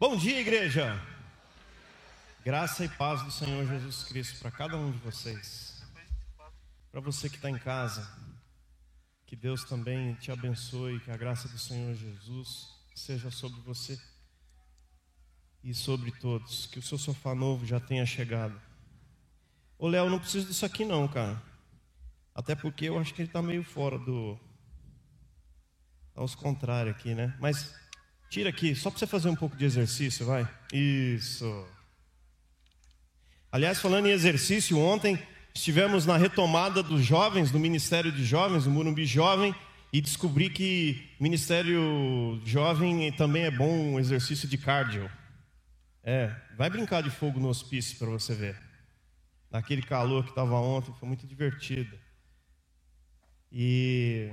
Bom dia, igreja. Graça e paz do Senhor Jesus Cristo para cada um de vocês. Para você que está em casa, que Deus também te abençoe, que a graça do Senhor Jesus seja sobre você e sobre todos. Que o seu sofá novo já tenha chegado. Ô Léo, não preciso disso aqui não, cara. Até porque eu acho que ele está meio fora do. Aos contrários aqui, né? Mas tira aqui, só para você fazer um pouco de exercício, vai. Isso. Aliás, falando em exercício, ontem estivemos na retomada dos jovens, do Ministério de Jovens, do Murumbi Jovem, e descobri que Ministério Jovem também é bom um exercício de cardio. É, vai brincar de fogo no hospício para você ver. Naquele calor que estava ontem, foi muito divertido. E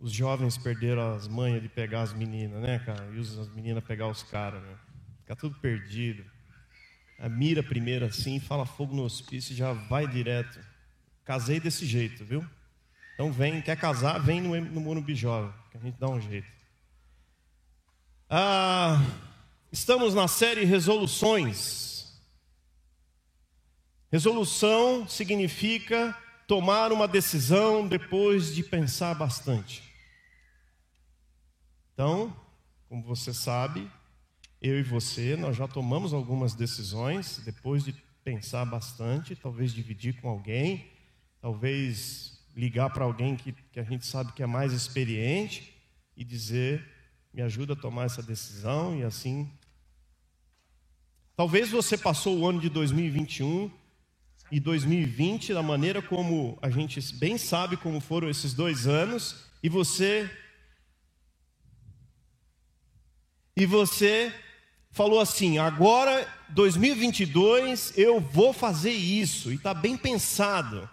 os jovens perderam as manhas de pegar as meninas, né, cara? E as meninas pegar os caras, né? Fica tudo perdido. A mira primeiro assim, fala fogo no hospício já vai direto. Casei desse jeito, viu? Então vem, quer casar, vem no, no Morumbi Jovem, que a gente dá um jeito. Ah, estamos na série Resoluções. Resolução significa tomar uma decisão depois de pensar bastante. Então, como você sabe, eu e você, nós já tomamos algumas decisões depois de pensar bastante, talvez dividir com alguém, talvez ligar para alguém que, que a gente sabe que é mais experiente e dizer: me ajuda a tomar essa decisão e assim. Talvez você passou o ano de 2021 e 2020 da maneira como a gente bem sabe como foram esses dois anos e você e você falou assim: agora 2022 eu vou fazer isso, e está bem pensado,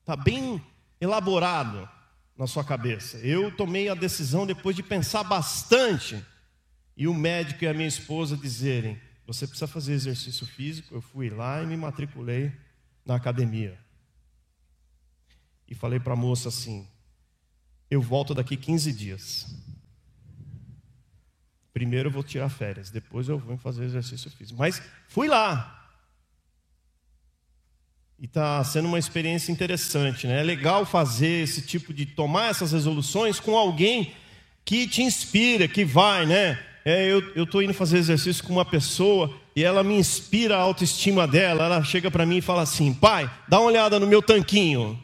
está bem elaborado na sua cabeça. Eu tomei a decisão depois de pensar bastante, e o médico e a minha esposa dizerem: você precisa fazer exercício físico. Eu fui lá e me matriculei na academia. E falei para a moça assim: eu volto daqui 15 dias. Primeiro eu vou tirar férias, depois eu vou fazer exercício físico. Mas fui lá. E está sendo uma experiência interessante, né? É legal fazer esse tipo de tomar essas resoluções com alguém que te inspira, que vai, né? É, eu estou indo fazer exercício com uma pessoa e ela me inspira a autoestima dela. Ela chega para mim e fala assim: pai, dá uma olhada no meu tanquinho.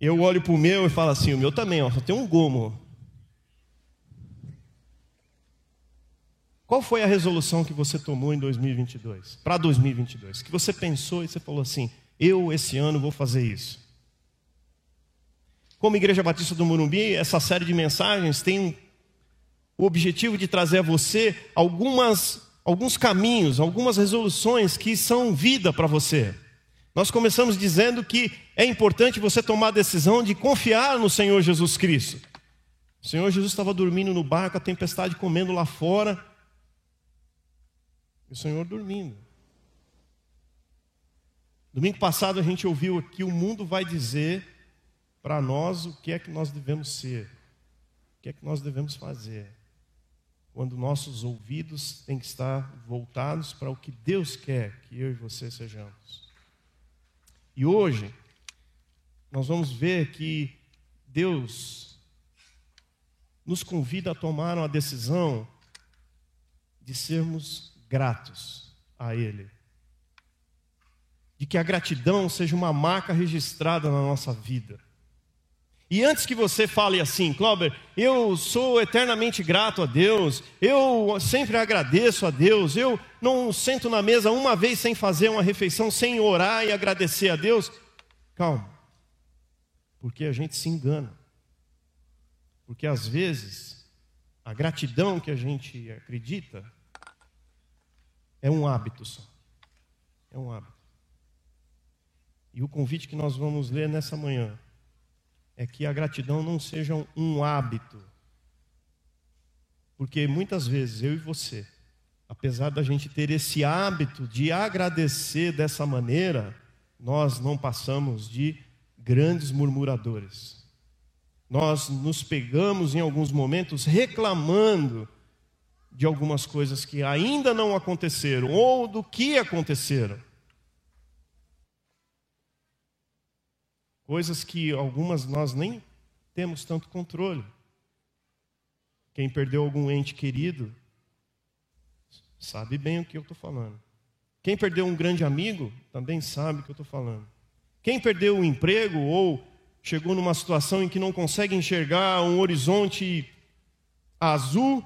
Eu olho para o meu e falo assim: o meu também, ó, só tem um gomo. Qual foi a resolução que você tomou em 2022? Para 2022? Que você pensou e você falou assim: eu esse ano vou fazer isso. Como Igreja Batista do Morumbi, essa série de mensagens tem o objetivo de trazer a você algumas, alguns caminhos, algumas resoluções que são vida para você. Nós começamos dizendo que é importante você tomar a decisão de confiar no Senhor Jesus Cristo. O Senhor Jesus estava dormindo no barco, a tempestade comendo lá fora o Senhor dormindo. Domingo passado a gente ouviu aqui: o mundo vai dizer para nós o que é que nós devemos ser, o que é que nós devemos fazer. Quando nossos ouvidos têm que estar voltados para o que Deus quer que eu e você sejamos. E hoje, nós vamos ver que Deus nos convida a tomar uma decisão de sermos gratos a Ele. De que a gratidão seja uma marca registrada na nossa vida. E antes que você fale assim, Cláudio, eu sou eternamente grato a Deus, eu sempre agradeço a Deus, eu não sento na mesa uma vez sem fazer uma refeição, sem orar e agradecer a Deus. Calma, porque a gente se engana. Porque às vezes, a gratidão que a gente acredita é um hábito só. É um hábito. E o convite que nós vamos ler nessa manhã é que a gratidão não seja um hábito. Porque muitas vezes eu e você, apesar da gente ter esse hábito de agradecer dessa maneira, nós não passamos de grandes murmuradores. Nós nos pegamos em alguns momentos reclamando de algumas coisas que ainda não aconteceram ou do que aconteceram. Coisas que algumas nós nem temos tanto controle. Quem perdeu algum ente querido sabe bem o que eu estou falando. Quem perdeu um grande amigo também sabe o que eu estou falando. Quem perdeu um emprego ou chegou numa situação em que não consegue enxergar um horizonte azul,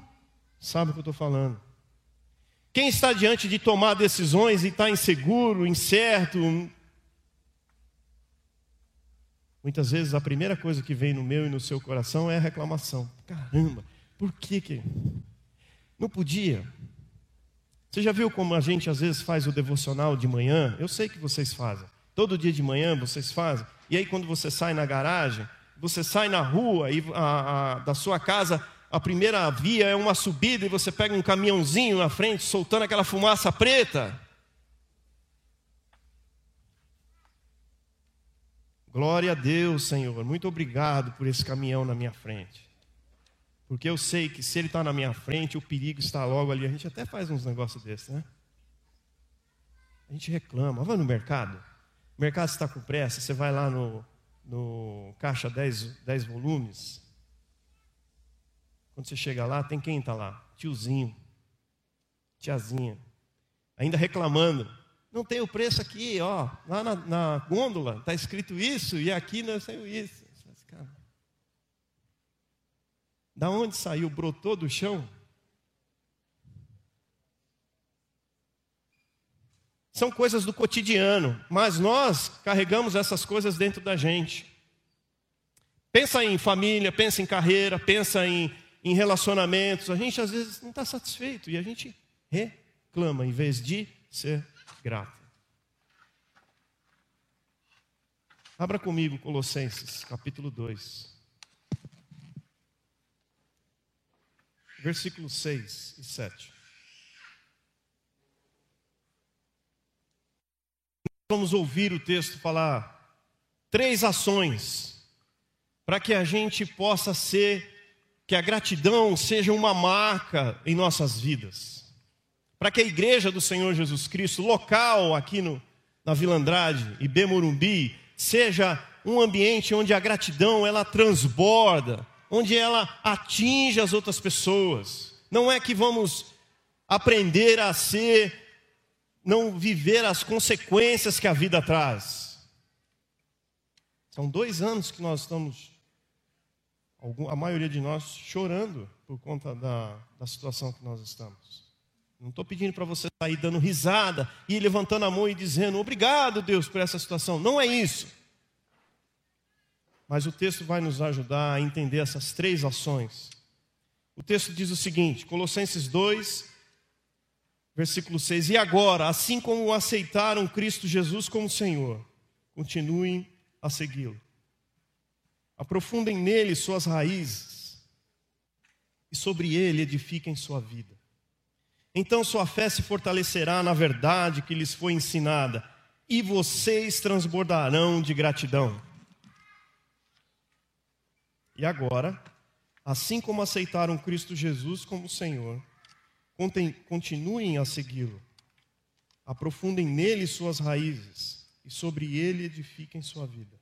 sabe o que eu estou falando. Quem está diante de tomar decisões e está inseguro, incerto, muitas vezes a primeira coisa que vem no meu e no seu coração é a reclamação. Caramba, por que que não podia? Você já viu como a gente às vezes faz o devocional de manhã? Eu sei que vocês fazem. Todo dia de manhã vocês fazem. E aí quando você sai na garagem, você sai na rua e a, a, da sua casa, a primeira via é uma subida e você pega um caminhãozinho na frente soltando aquela fumaça preta. Glória a Deus, Senhor. Muito obrigado por esse caminhão na minha frente. Porque eu sei que se ele está na minha frente, o perigo está logo ali. A gente até faz uns negócios desses, né? A gente reclama. Vai no mercado. O mercado está com pressa. Você vai lá no, no caixa 10, 10 volumes. Quando você chega lá, tem quem está lá? Tiozinho, tiazinha. Ainda reclamando. Não tem o preço aqui, ó. Lá na, na gôndola está escrito isso e aqui não saiu isso. Da onde saiu? Brotou do chão? São coisas do cotidiano, mas nós carregamos essas coisas dentro da gente. Pensa em família, pensa em carreira, pensa em, em relacionamentos. A gente às vezes não está satisfeito e a gente reclama em vez de ser grato. Abra comigo Colossenses, capítulo 2. versículos 6 e 7. Vamos ouvir o texto falar três ações para que a gente possa ser, que a gratidão seja uma marca em nossas vidas. Para que a igreja do Senhor Jesus Cristo, local aqui no, na Vila Andrade e Bemorumbi, seja um ambiente onde a gratidão ela transborda, onde ela atinge as outras pessoas. Não é que vamos aprender a ser, não viver as consequências que a vida traz. São dois anos que nós estamos, a maioria de nós, chorando por conta da, da situação que nós estamos. Não estou pedindo para você sair dando risada e levantando a mão e dizendo obrigado, Deus, por essa situação. Não é isso. Mas o texto vai nos ajudar a entender essas três ações. O texto diz o seguinte, Colossenses 2, versículo 6: E agora, assim como aceitaram Cristo Jesus como Senhor, continuem a segui-lo. Aprofundem nele suas raízes e sobre ele edifiquem sua vida. Então sua fé se fortalecerá na verdade que lhes foi ensinada, e vocês transbordarão de gratidão. E agora, assim como aceitaram Cristo Jesus como Senhor, continuem a segui-lo. Aprofundem nele suas raízes e sobre ele edifiquem sua vida.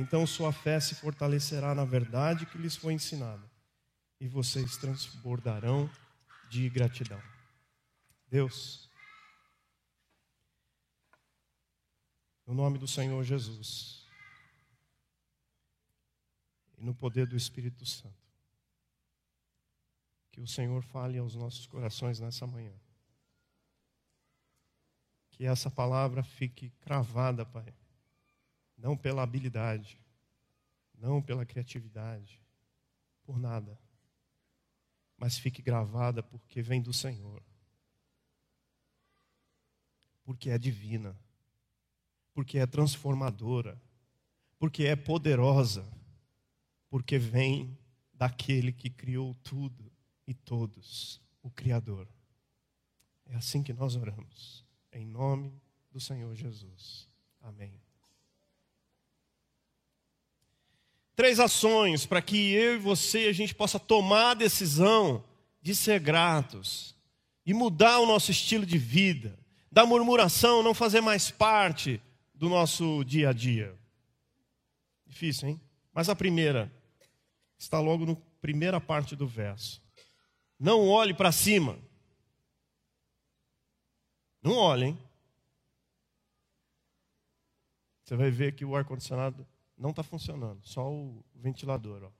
Então sua fé se fortalecerá na verdade que lhes foi ensinada, e vocês transbordarão de gratidão. Deus, no nome do Senhor Jesus, e no poder do Espírito Santo. Que o Senhor fale aos nossos corações nessa manhã. Que essa palavra fique cravada, Pai. Não pela habilidade, não pela criatividade, por nada. Mas fique gravada porque vem do Senhor. Porque é divina. Porque é transformadora. Porque é poderosa porque vem daquele que criou tudo e todos, o Criador. É assim que nós oramos, em nome do Senhor Jesus. Amém. Três ações para que eu e você a gente possa tomar a decisão de ser gratos e mudar o nosso estilo de vida, da murmuração não fazer mais parte do nosso dia a dia. Difícil, hein? Mas a primeira está logo na primeira parte do verso. Não olhe para cima. Não olhe, hein? Você vai ver que o ar-condicionado não está funcionando, só o ventilador. Ó.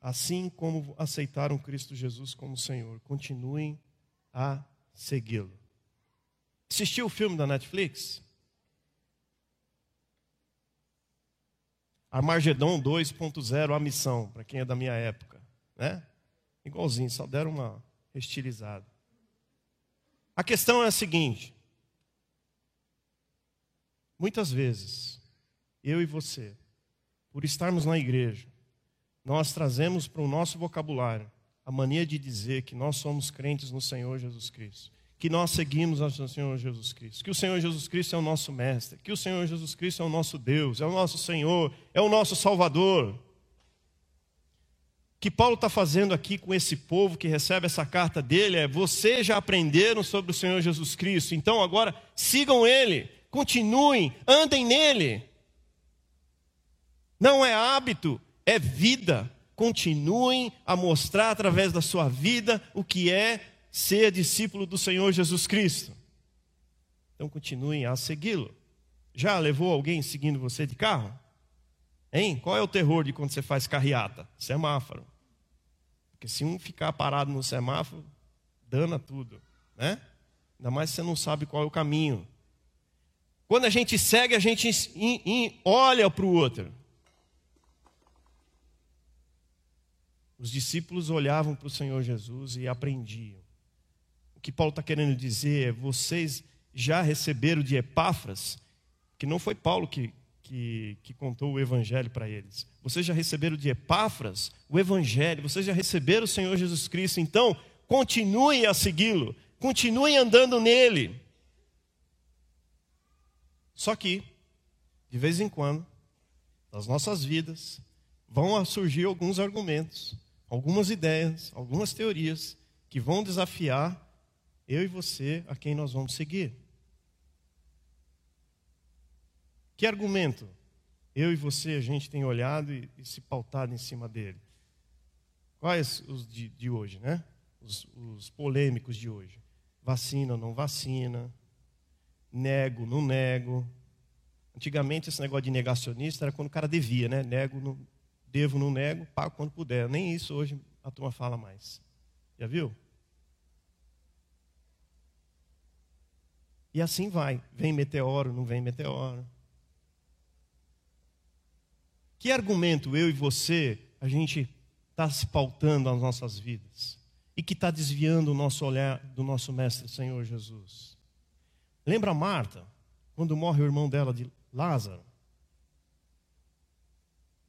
Assim como aceitaram Cristo Jesus como Senhor, continuem a segui-lo. Assistiu o filme da Netflix? Armagedon 2.0, a missão, para quem é da minha época. Né? Igualzinho, só deram uma estilizada. A questão é a seguinte: muitas vezes, eu e você, por estarmos na igreja, nós trazemos para o nosso vocabulário a mania de dizer que nós somos crentes no Senhor Jesus Cristo, que nós seguimos o Senhor Jesus Cristo, que o Senhor Jesus Cristo é o nosso mestre, que o Senhor Jesus Cristo é o nosso Deus, é o nosso Senhor, é o nosso Salvador. Que Paulo está fazendo aqui com esse povo que recebe essa carta dele é: vocês já aprenderam sobre o Senhor Jesus Cristo, então agora sigam ele, continuem, andem nele. Não é hábito, é vida. Continuem a mostrar através da sua vida o que é ser discípulo do Senhor Jesus Cristo. Então continuem a segui-lo. Já levou alguém seguindo você de carro? Hein? Qual é o terror de quando você faz carreata? Semáforo. Porque se um ficar parado no semáforo, dana tudo, né? Ainda mais se você não sabe qual é o caminho. Quando a gente segue, a gente olha para o outro. Os discípulos olhavam para o Senhor Jesus e aprendiam. O que Paulo está querendo dizer é: vocês já receberam de Epáfras, que não foi Paulo que que, que contou o Evangelho para eles. Vocês já receberam de Epáfras o Evangelho, vocês já receberam o Senhor Jesus Cristo, então continuem a segui-lo, continuem andando nele. Só que, de vez em quando, nas nossas vidas, vão surgir alguns argumentos, algumas ideias, algumas teorias que vão desafiar eu e você a quem nós vamos seguir. Que argumento eu e você a gente tem olhado e, e se pautado em cima dele? Quais os de, de hoje, né? Os, os polêmicos de hoje. Vacina não vacina, nego, não nego. Antigamente esse negócio de negacionista era quando o cara devia, né? Nego, não, devo, não nego, pago quando puder. Nem isso hoje a turma fala mais. Já viu? E assim vai. Vem meteoro, não vem meteoro. Que argumento eu e você, a gente está se pautando nas nossas vidas? E que está desviando o nosso olhar do nosso Mestre Senhor Jesus? Lembra Marta, quando morre o irmão dela de Lázaro?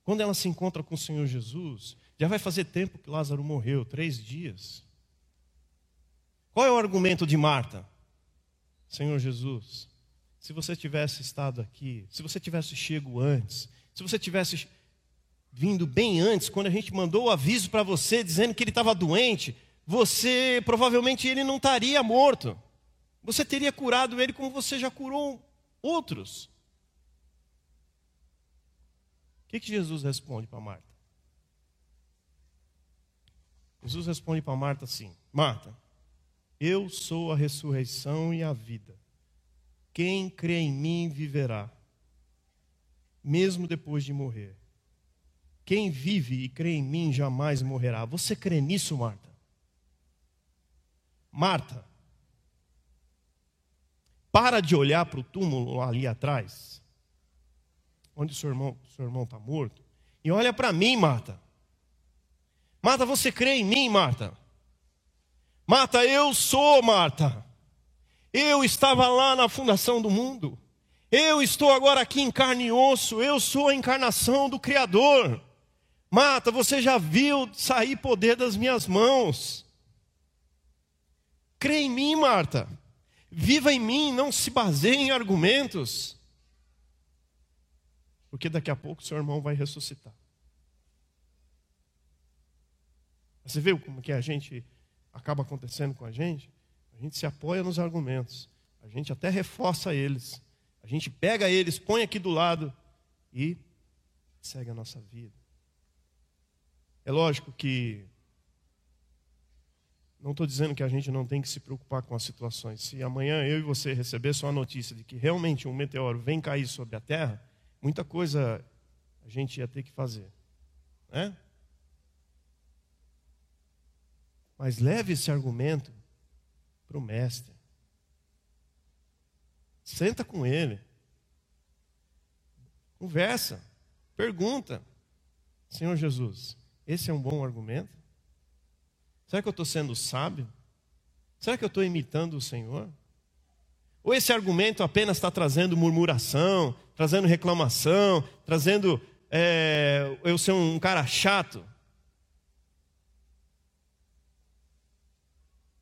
Quando ela se encontra com o Senhor Jesus, já vai fazer tempo que Lázaro morreu três dias. Qual é o argumento de Marta? Senhor Jesus, se você tivesse estado aqui, se você tivesse chego antes, se você tivesse vindo bem antes, quando a gente mandou o aviso para você dizendo que ele estava doente, você provavelmente ele não estaria morto. Você teria curado ele como você já curou outros. O que, que Jesus responde para Marta? Jesus responde para Marta assim: Marta, eu sou a ressurreição e a vida. Quem crê em mim viverá, mesmo depois de morrer. Quem vive e crê em mim jamais morrerá. Você crê nisso, Marta? Marta, para de olhar para o túmulo ali atrás, onde seu irmão está irmão tá morto, e olha para mim, Marta. Marta, você crê em mim, Marta? Marta, eu sou Marta. Eu estava lá na fundação do mundo. Eu estou agora aqui em carne e osso, eu sou a encarnação do Criador. Mata, você já viu sair poder das minhas mãos. Crê em mim, Marta. Viva em mim, não se baseie em argumentos. Porque daqui a pouco seu irmão vai ressuscitar. Você viu como que a gente acaba acontecendo com a gente? A gente se apoia nos argumentos, a gente até reforça eles, a gente pega eles, põe aqui do lado e segue a nossa vida. É lógico que não estou dizendo que a gente não tem que se preocupar com as situações. Se amanhã eu e você receber só a notícia de que realmente um meteoro vem cair sobre a Terra, muita coisa a gente ia ter que fazer. Né? Mas leve esse argumento para o mestre. Senta com ele. Conversa. Pergunta. Senhor Jesus, esse é um bom argumento? Será que eu estou sendo sábio? Será que eu estou imitando o Senhor? Ou esse argumento apenas está trazendo murmuração, trazendo reclamação, trazendo é, eu ser um cara chato?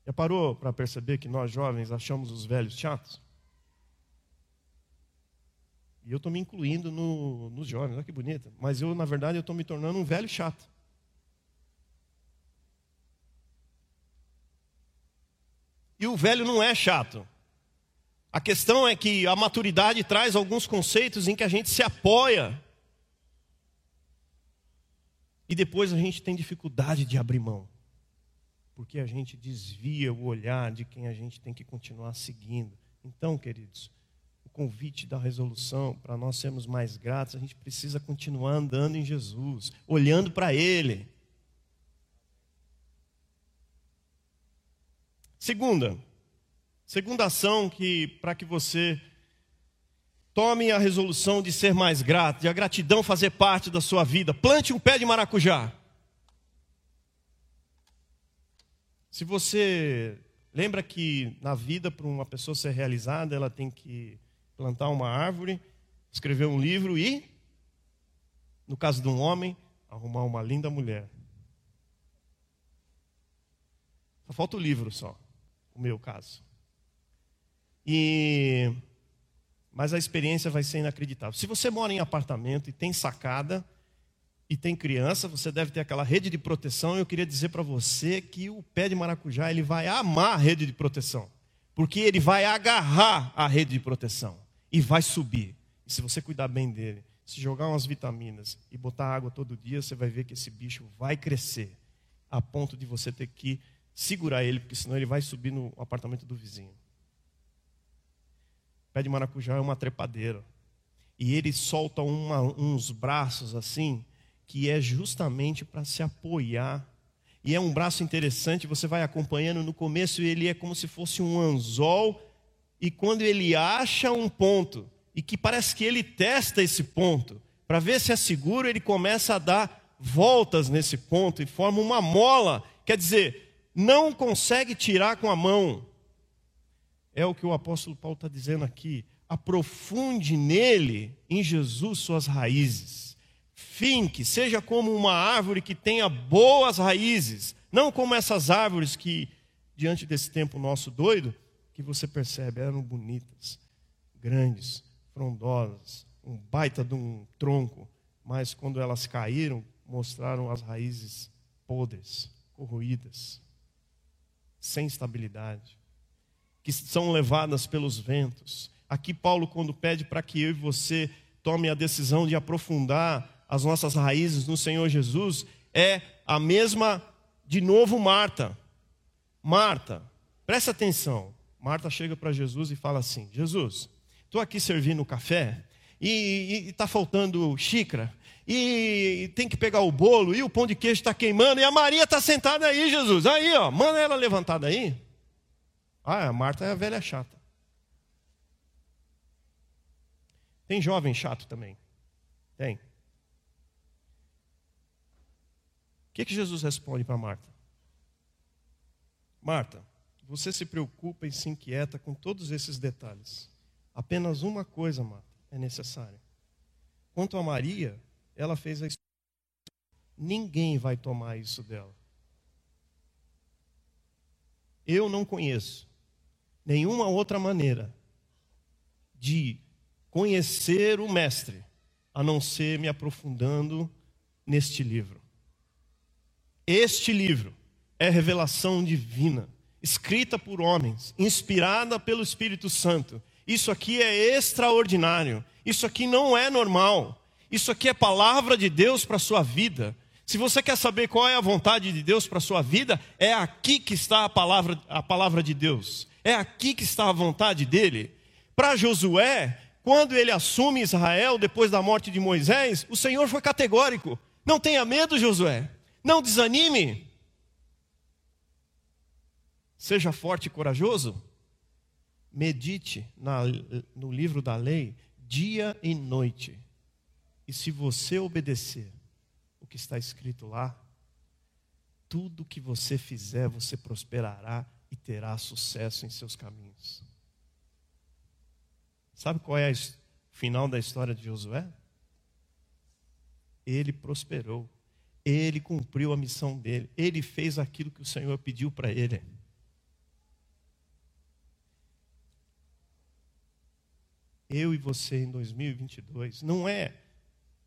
Já parou para perceber que nós jovens achamos os velhos chatos? E eu estou me incluindo no, nos jovens, olha que bonito. Mas eu, na verdade, eu estou me tornando um velho chato. E o velho não é chato. A questão é que a maturidade traz alguns conceitos em que a gente se apoia. E depois a gente tem dificuldade de abrir mão. Porque a gente desvia o olhar de quem a gente tem que continuar seguindo. Então, queridos, o convite da resolução para nós sermos mais gratos, a gente precisa continuar andando em Jesus, olhando para Ele. Segunda, segunda ação que para que você tome a resolução de ser mais grato, de a gratidão fazer parte da sua vida. Plante um pé de maracujá. Se você lembra que na vida para uma pessoa ser realizada, ela tem que plantar uma árvore, escrever um livro e no caso de um homem, arrumar uma linda mulher. Só falta o livro só o meu caso. E mas a experiência vai ser inacreditável. Se você mora em apartamento e tem sacada e tem criança, você deve ter aquela rede de proteção. Eu queria dizer para você que o pé de maracujá ele vai amar a rede de proteção, porque ele vai agarrar a rede de proteção e vai subir. E se você cuidar bem dele, se jogar umas vitaminas e botar água todo dia, você vai ver que esse bicho vai crescer a ponto de você ter que segurar ele, porque senão ele vai subir no apartamento do vizinho. Pé de maracujá é uma trepadeira. E ele solta uma, uns braços assim, que é justamente para se apoiar. E é um braço interessante, você vai acompanhando no começo, ele é como se fosse um anzol, e quando ele acha um ponto, e que parece que ele testa esse ponto, para ver se é seguro, ele começa a dar voltas nesse ponto e forma uma mola. Quer dizer, não consegue tirar com a mão. É o que o apóstolo Paulo está dizendo aqui. Aprofunde nele, em Jesus, suas raízes. Finque, seja como uma árvore que tenha boas raízes, não como essas árvores que, diante desse tempo nosso doido, que você percebe, eram bonitas, grandes, frondosas, um baita de um tronco, mas quando elas caíram, mostraram as raízes podres, corroídas sem estabilidade, que são levadas pelos ventos. Aqui, Paulo, quando pede para que eu e você tome a decisão de aprofundar as nossas raízes no Senhor Jesus, é a mesma, de novo, Marta. Marta, presta atenção. Marta chega para Jesus e fala assim: Jesus, estou aqui servindo café e está faltando xícara e tem que pegar o bolo, e o pão de queijo está queimando, e a Maria está sentada aí, Jesus. Aí, ó, manda ela levantada aí. Ah, a Marta é a velha chata. Tem jovem chato também. Tem. O que, que Jesus responde para Marta? Marta, você se preocupa e se inquieta com todos esses detalhes. Apenas uma coisa, Marta, é necessária. Quanto a Maria, ela fez a Ninguém vai tomar isso dela. Eu não conheço nenhuma outra maneira de conhecer o Mestre a não ser me aprofundando neste livro. Este livro é revelação divina, escrita por homens, inspirada pelo Espírito Santo. Isso aqui é extraordinário. Isso aqui não é normal. Isso aqui é palavra de Deus para a sua vida. Se você quer saber qual é a vontade de Deus para a sua vida, é aqui que está a palavra, a palavra de Deus. É aqui que está a vontade dele. Para Josué, quando ele assume Israel depois da morte de Moisés, o Senhor foi categórico: não tenha medo, Josué, não desanime, seja forte e corajoso. Medite na, no livro da lei dia e noite, e se você obedecer o que está escrito lá, tudo que você fizer, você prosperará e terá sucesso em seus caminhos. Sabe qual é o final da história de Josué? Ele prosperou. Ele cumpriu a missão dele. Ele fez aquilo que o Senhor pediu para ele. Eu e você em 2022 não é,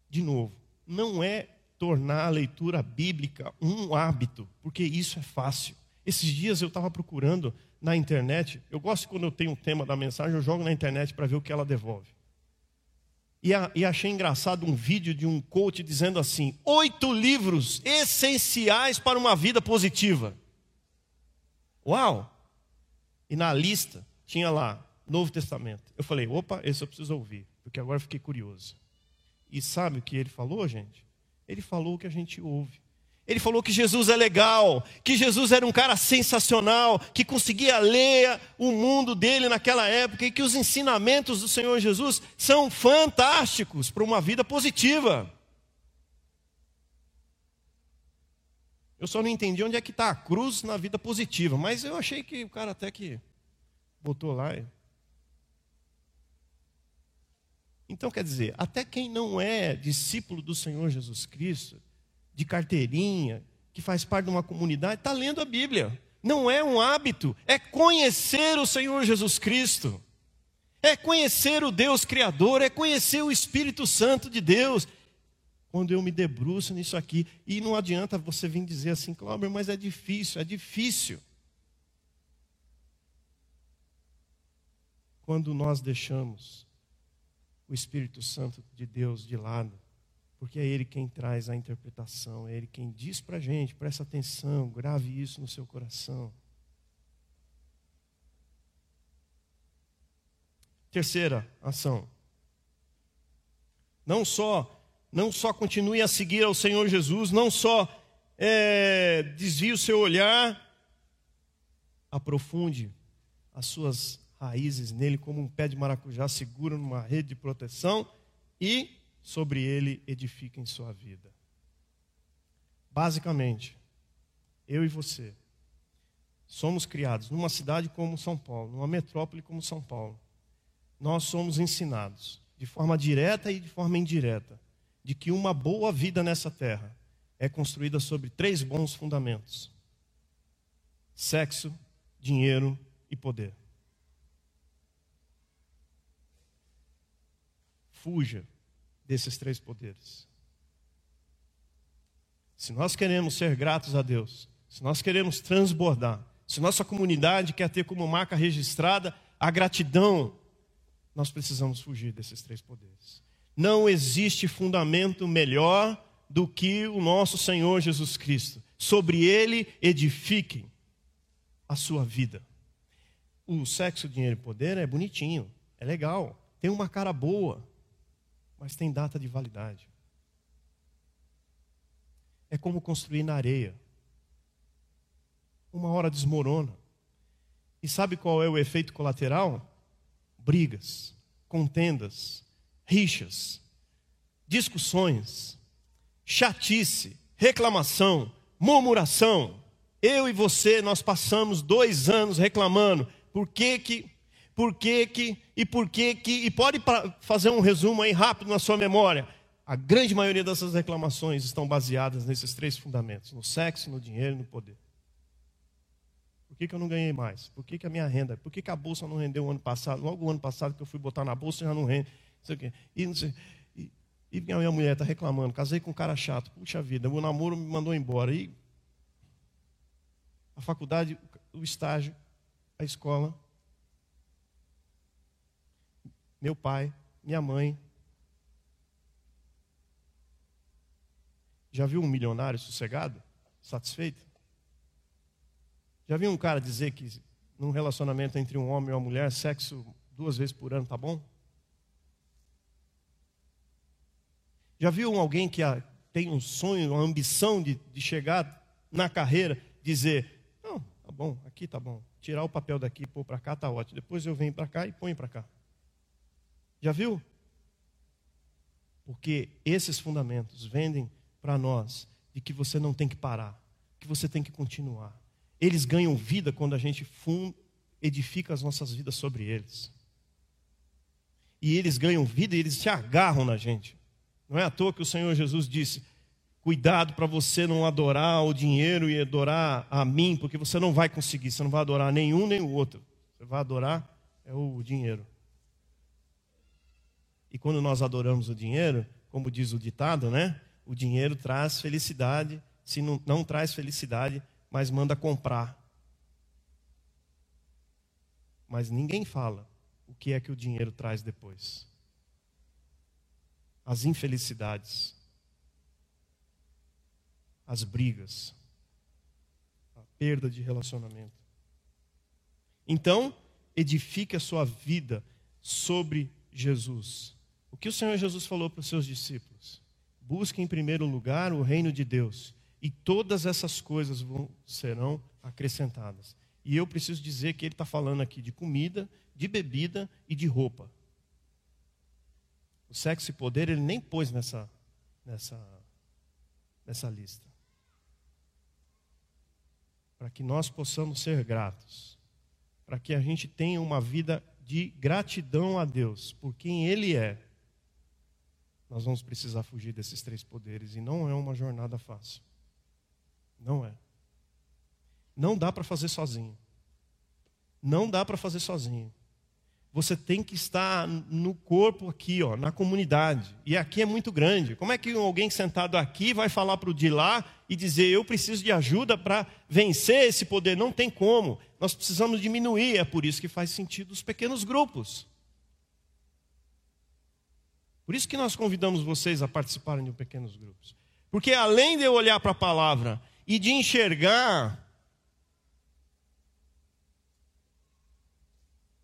de novo, não é tornar a leitura bíblica um hábito, porque isso é fácil. Esses dias eu estava procurando na internet. Eu gosto quando eu tenho um tema da mensagem, eu jogo na internet para ver o que ela devolve. E, a, e, achei engraçado um vídeo de um coach dizendo assim: oito livros essenciais para uma vida positiva. Uau! E na lista tinha lá Novo Testamento. Eu falei: opa, esse eu preciso ouvir, porque agora fiquei curioso. E sabe o que ele falou, gente? Ele falou o que a gente ouve. Ele falou que Jesus é legal, que Jesus era um cara sensacional, que conseguia ler o mundo dele naquela época e que os ensinamentos do Senhor Jesus são fantásticos para uma vida positiva. Eu só não entendi onde é que está a cruz na vida positiva, mas eu achei que o cara até que botou lá. Então, quer dizer, até quem não é discípulo do Senhor Jesus Cristo, de carteirinha, que faz parte de uma comunidade, está lendo a Bíblia. Não é um hábito, é conhecer o Senhor Jesus Cristo. É conhecer o Deus Criador, é conhecer o Espírito Santo de Deus. Quando eu me debruço nisso aqui, e não adianta você vir dizer assim, Cláudio, mas é difícil, é difícil. Quando nós deixamos o Espírito Santo de Deus de lado, porque é Ele quem traz a interpretação, é Ele quem diz para a gente, presta atenção, grave isso no seu coração. Terceira ação. Não só, não só continue a seguir ao Senhor Jesus, não só é, desvie o seu olhar, aprofunde as suas raízes nele como um pé de maracujá seguro numa rede de proteção e sobre ele edifiquem sua vida. Basicamente, eu e você somos criados numa cidade como São Paulo, numa metrópole como São Paulo. Nós somos ensinados, de forma direta e de forma indireta, de que uma boa vida nessa terra é construída sobre três bons fundamentos: sexo, dinheiro e poder. Fuja desses três poderes. Se nós queremos ser gratos a Deus, se nós queremos transbordar, se nossa comunidade quer ter como marca registrada a gratidão, nós precisamos fugir desses três poderes. Não existe fundamento melhor do que o nosso Senhor Jesus Cristo. Sobre ele edifiquem a sua vida. O sexo, dinheiro e poder é bonitinho, é legal, tem uma cara boa, mas tem data de validade. É como construir na areia. Uma hora desmorona. E sabe qual é o efeito colateral? Brigas, contendas, rixas, discussões, chatice, reclamação, murmuração. Eu e você, nós passamos dois anos reclamando. Por que, que por que que e por que que, e pode fazer um resumo aí rápido na sua memória. A grande maioria dessas reclamações estão baseadas nesses três fundamentos: no sexo, no dinheiro e no poder. Por que, que eu não ganhei mais? Por que, que a minha renda? Por que, que a bolsa não rendeu o ano passado? Logo o ano passado que eu fui botar na bolsa já não rende. Sei. E, não sei, e, e minha mulher está reclamando, casei com um cara chato, puxa vida, meu namoro me mandou embora. E a faculdade, o estágio, a escola. Meu pai, minha mãe. Já viu um milionário sossegado? Satisfeito? Já viu um cara dizer que num relacionamento entre um homem e uma mulher, sexo duas vezes por ano tá bom? Já viu alguém que tem um sonho, uma ambição de, de chegar na carreira, dizer: Não, tá bom, aqui tá bom. Tirar o papel daqui e pôr para cá tá ótimo. Depois eu venho para cá e ponho para cá. Já viu? Porque esses fundamentos vendem para nós de que você não tem que parar, que você tem que continuar. Eles ganham vida quando a gente edifica as nossas vidas sobre eles. E eles ganham vida e eles se agarram na gente. Não é à toa que o Senhor Jesus disse: Cuidado para você não adorar o dinheiro e adorar a mim, porque você não vai conseguir, você não vai adorar nenhum nem o outro. Você vai adorar é o dinheiro. E quando nós adoramos o dinheiro, como diz o ditado, né? O dinheiro traz felicidade, se não, não traz felicidade, mas manda comprar. Mas ninguém fala o que é que o dinheiro traz depois. As infelicidades, as brigas, a perda de relacionamento. Então, edifique a sua vida sobre Jesus. O que o Senhor Jesus falou para os seus discípulos? Busque em primeiro lugar o reino de Deus, e todas essas coisas vão, serão acrescentadas. E eu preciso dizer que ele está falando aqui de comida, de bebida e de roupa. O sexo e poder ele nem pôs nessa, nessa, nessa lista. Para que nós possamos ser gratos. Para que a gente tenha uma vida de gratidão a Deus por quem Ele é nós vamos precisar fugir desses três poderes. E não é uma jornada fácil. Não é. Não dá para fazer sozinho. Não dá para fazer sozinho. Você tem que estar no corpo aqui, ó, na comunidade. E aqui é muito grande. Como é que alguém sentado aqui vai falar para o de lá e dizer eu preciso de ajuda para vencer esse poder? Não tem como. Nós precisamos diminuir. É por isso que faz sentido os pequenos grupos. Por isso que nós convidamos vocês a participarem de pequenos grupos. Porque além de eu olhar para a palavra e de enxergar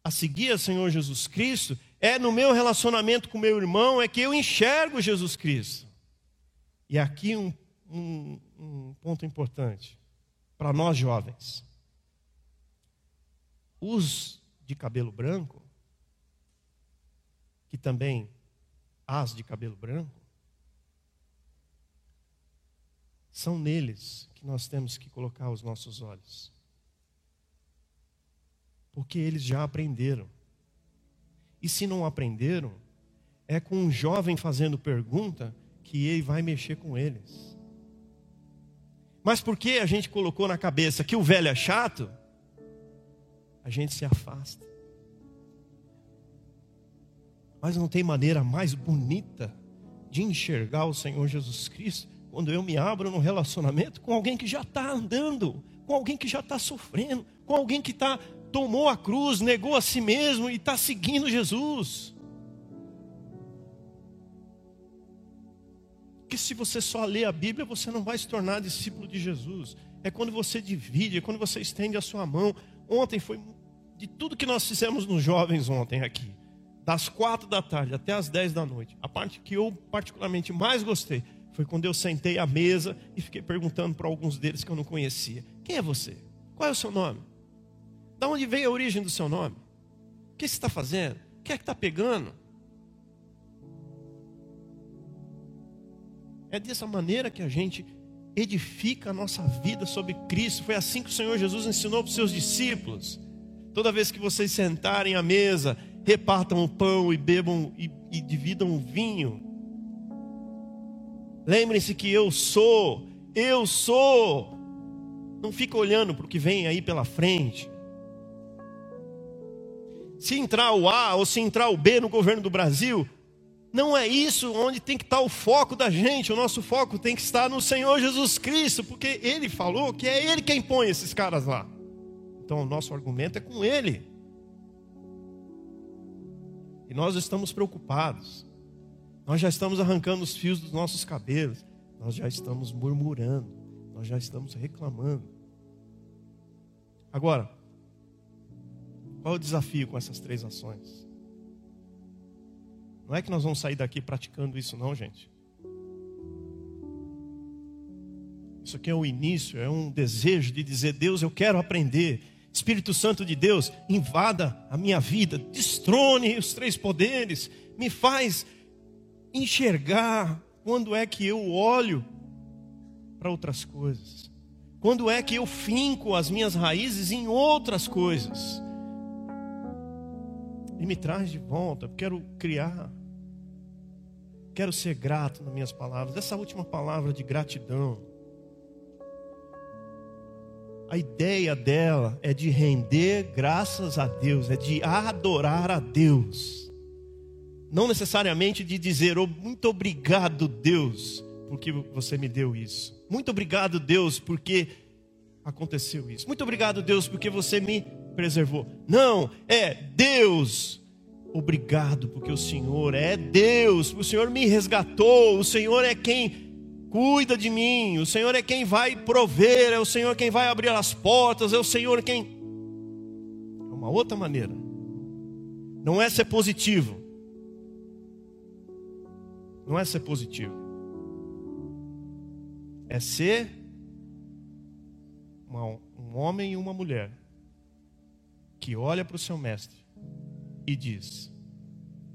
a seguir a Senhor Jesus Cristo, é no meu relacionamento com meu irmão é que eu enxergo Jesus Cristo. E aqui um, um, um ponto importante para nós jovens. Os de cabelo branco, que também as de cabelo branco, são neles que nós temos que colocar os nossos olhos. Porque eles já aprenderam. E se não aprenderam, é com um jovem fazendo pergunta que ele vai mexer com eles. Mas porque a gente colocou na cabeça que o velho é chato, a gente se afasta. Mas não tem maneira mais bonita de enxergar o Senhor Jesus Cristo quando eu me abro num relacionamento com alguém que já está andando, com alguém que já está sofrendo, com alguém que tá, tomou a cruz, negou a si mesmo e está seguindo Jesus. Porque se você só lê a Bíblia, você não vai se tornar discípulo de Jesus. É quando você divide, é quando você estende a sua mão. Ontem foi de tudo que nós fizemos nos jovens ontem aqui das quatro da tarde até as dez da noite, a parte que eu particularmente mais gostei foi quando eu sentei à mesa e fiquei perguntando para alguns deles que eu não conhecia: Quem é você? Qual é o seu nome? Da onde veio a origem do seu nome? O que você está fazendo? O que é que está pegando? É dessa maneira que a gente edifica a nossa vida sobre Cristo. Foi assim que o Senhor Jesus ensinou para os seus discípulos. Toda vez que vocês sentarem à mesa repartam o pão e bebam e, e dividam o vinho. Lembrem-se que eu sou, eu sou. Não fica olhando para o que vem aí pela frente. Se entrar o A ou se entrar o B no governo do Brasil, Não é isso onde tem que estar o foco da gente. O nosso foco tem que estar no Senhor Jesus Cristo, porque Ele falou que é Ele quem põe esses caras lá. Então o nosso argumento é com Ele. Nós estamos preocupados. Nós já estamos arrancando os fios dos nossos cabelos. Nós já estamos murmurando. Nós já estamos reclamando. Agora, qual é o desafio com essas três ações? Não é que nós vamos sair daqui praticando isso, não, gente. Isso aqui é o início, é um desejo de dizer: Deus, eu quero aprender. Espírito Santo de Deus, invada a minha vida, destrone os três poderes, me faz enxergar quando é que eu olho para outras coisas, quando é que eu finco as minhas raízes em outras coisas e me traz de volta. Quero criar, quero ser grato nas minhas palavras. Essa última palavra de gratidão, a ideia dela é de render graças a Deus, é de adorar a Deus. Não necessariamente de dizer, oh, muito obrigado, Deus, porque você me deu isso. Muito obrigado, Deus, porque aconteceu isso. Muito obrigado, Deus, porque você me preservou. Não, é Deus. Obrigado, porque o Senhor é Deus, o Senhor me resgatou, o Senhor é quem cuida de mim, o Senhor é quem vai prover, é o Senhor quem vai abrir as portas, é o Senhor quem. É uma outra maneira. Não é ser positivo. Não é ser positivo. É ser uma, um homem e uma mulher que olha para o seu mestre e diz: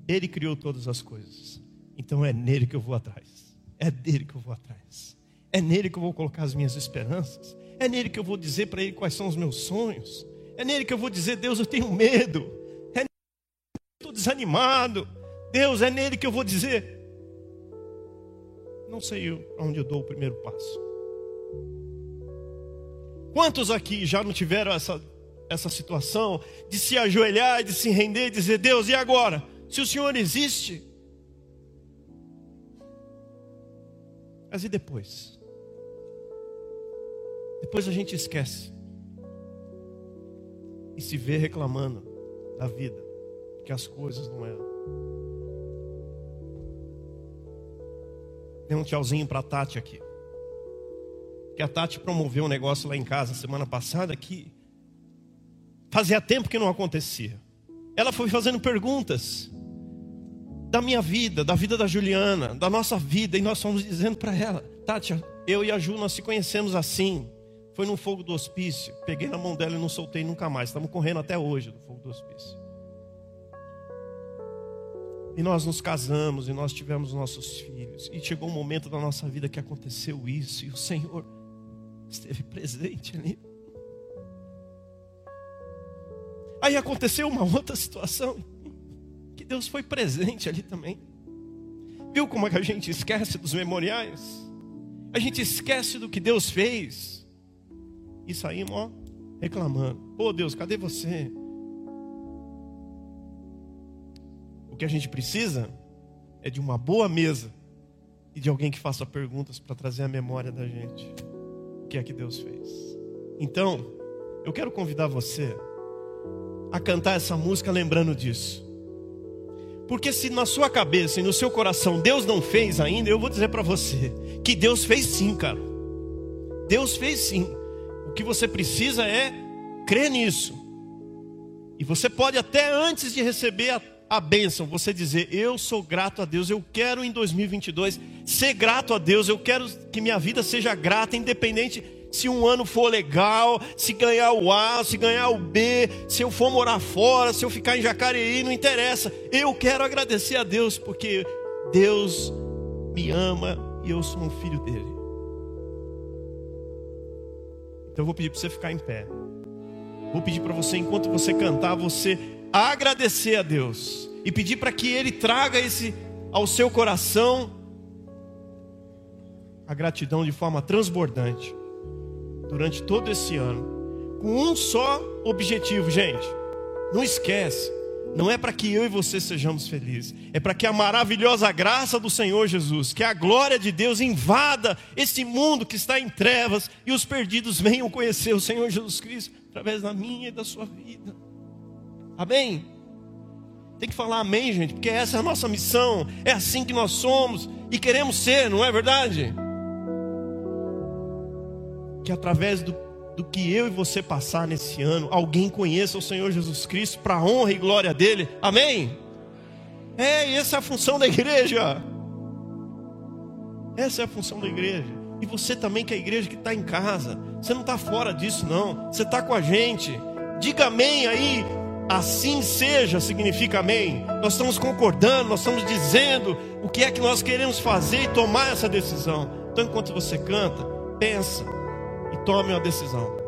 Ele criou todas as coisas, então é nele que eu vou atrás, é dele que eu vou atrás, é nele que eu vou colocar as minhas esperanças, é nele que eu vou dizer para ele quais são os meus sonhos, é nele que eu vou dizer: Deus, eu tenho medo, é nele que eu estou desanimado, Deus, é nele que eu vou dizer. Não sei onde eu dou o primeiro passo. Quantos aqui já não tiveram essa essa situação de se ajoelhar, de se render e dizer: Deus, e agora? Se o Senhor existe. Mas e depois? Depois a gente esquece e se vê reclamando da vida, que as coisas não eram. Dê um tchauzinho para a Tati aqui. Que a Tati promoveu um negócio lá em casa semana passada que Fazia tempo que não acontecia. Ela foi fazendo perguntas da minha vida, da vida da Juliana, da nossa vida, e nós fomos dizendo para ela: Tati, eu e a Ju, nós se conhecemos assim. Foi no fogo do hospício. Peguei na mão dela e não soltei nunca mais. Estamos correndo até hoje do fogo do hospício. E nós nos casamos e nós tivemos nossos filhos. E chegou um momento da nossa vida que aconteceu isso. E o Senhor esteve presente ali. Aí aconteceu uma outra situação Deus foi presente ali também. Viu como é que a gente esquece dos memoriais? A gente esquece do que Deus fez. E saímos, ó, reclamando. Pô, Deus, cadê você? O que a gente precisa é de uma boa mesa e de alguém que faça perguntas para trazer a memória da gente. O que é que Deus fez? Então, eu quero convidar você a cantar essa música lembrando disso. Porque se na sua cabeça e no seu coração Deus não fez ainda, eu vou dizer para você que Deus fez sim, cara. Deus fez sim. O que você precisa é crer nisso. E você pode até antes de receber a, a bênção, você dizer: Eu sou grato a Deus, eu quero em 2022 ser grato a Deus, eu quero que minha vida seja grata, independente se um ano for legal, se ganhar o A, se ganhar o B, se eu for morar fora, se eu ficar em Jacareí, não interessa. Eu quero agradecer a Deus porque Deus me ama e eu sou um filho dele. Então eu vou pedir para você ficar em pé. Vou pedir para você, enquanto você cantar, você agradecer a Deus e pedir para que Ele traga esse ao seu coração a gratidão de forma transbordante durante todo esse ano, com um só objetivo, gente. Não esquece. não é para que eu e você sejamos felizes, é para que a maravilhosa graça do Senhor Jesus, que a glória de Deus invada este mundo que está em trevas e os perdidos venham conhecer o Senhor Jesus Cristo através da minha e da sua vida. Amém? Tem que falar amém, gente, porque essa é a nossa missão, é assim que nós somos e queremos ser, não é verdade? Que através do do que eu e você passar nesse ano, alguém conheça o Senhor Jesus Cristo para a honra e glória dele. Amém? É, essa é a função da igreja. Essa é a função da igreja. E você também que é a igreja que está em casa. Você não está fora disso, não. Você está com a gente. Diga amém aí. Assim seja, significa amém. Nós estamos concordando, nós estamos dizendo o que é que nós queremos fazer e tomar essa decisão. Então, enquanto você canta, pensa tome uma decisão.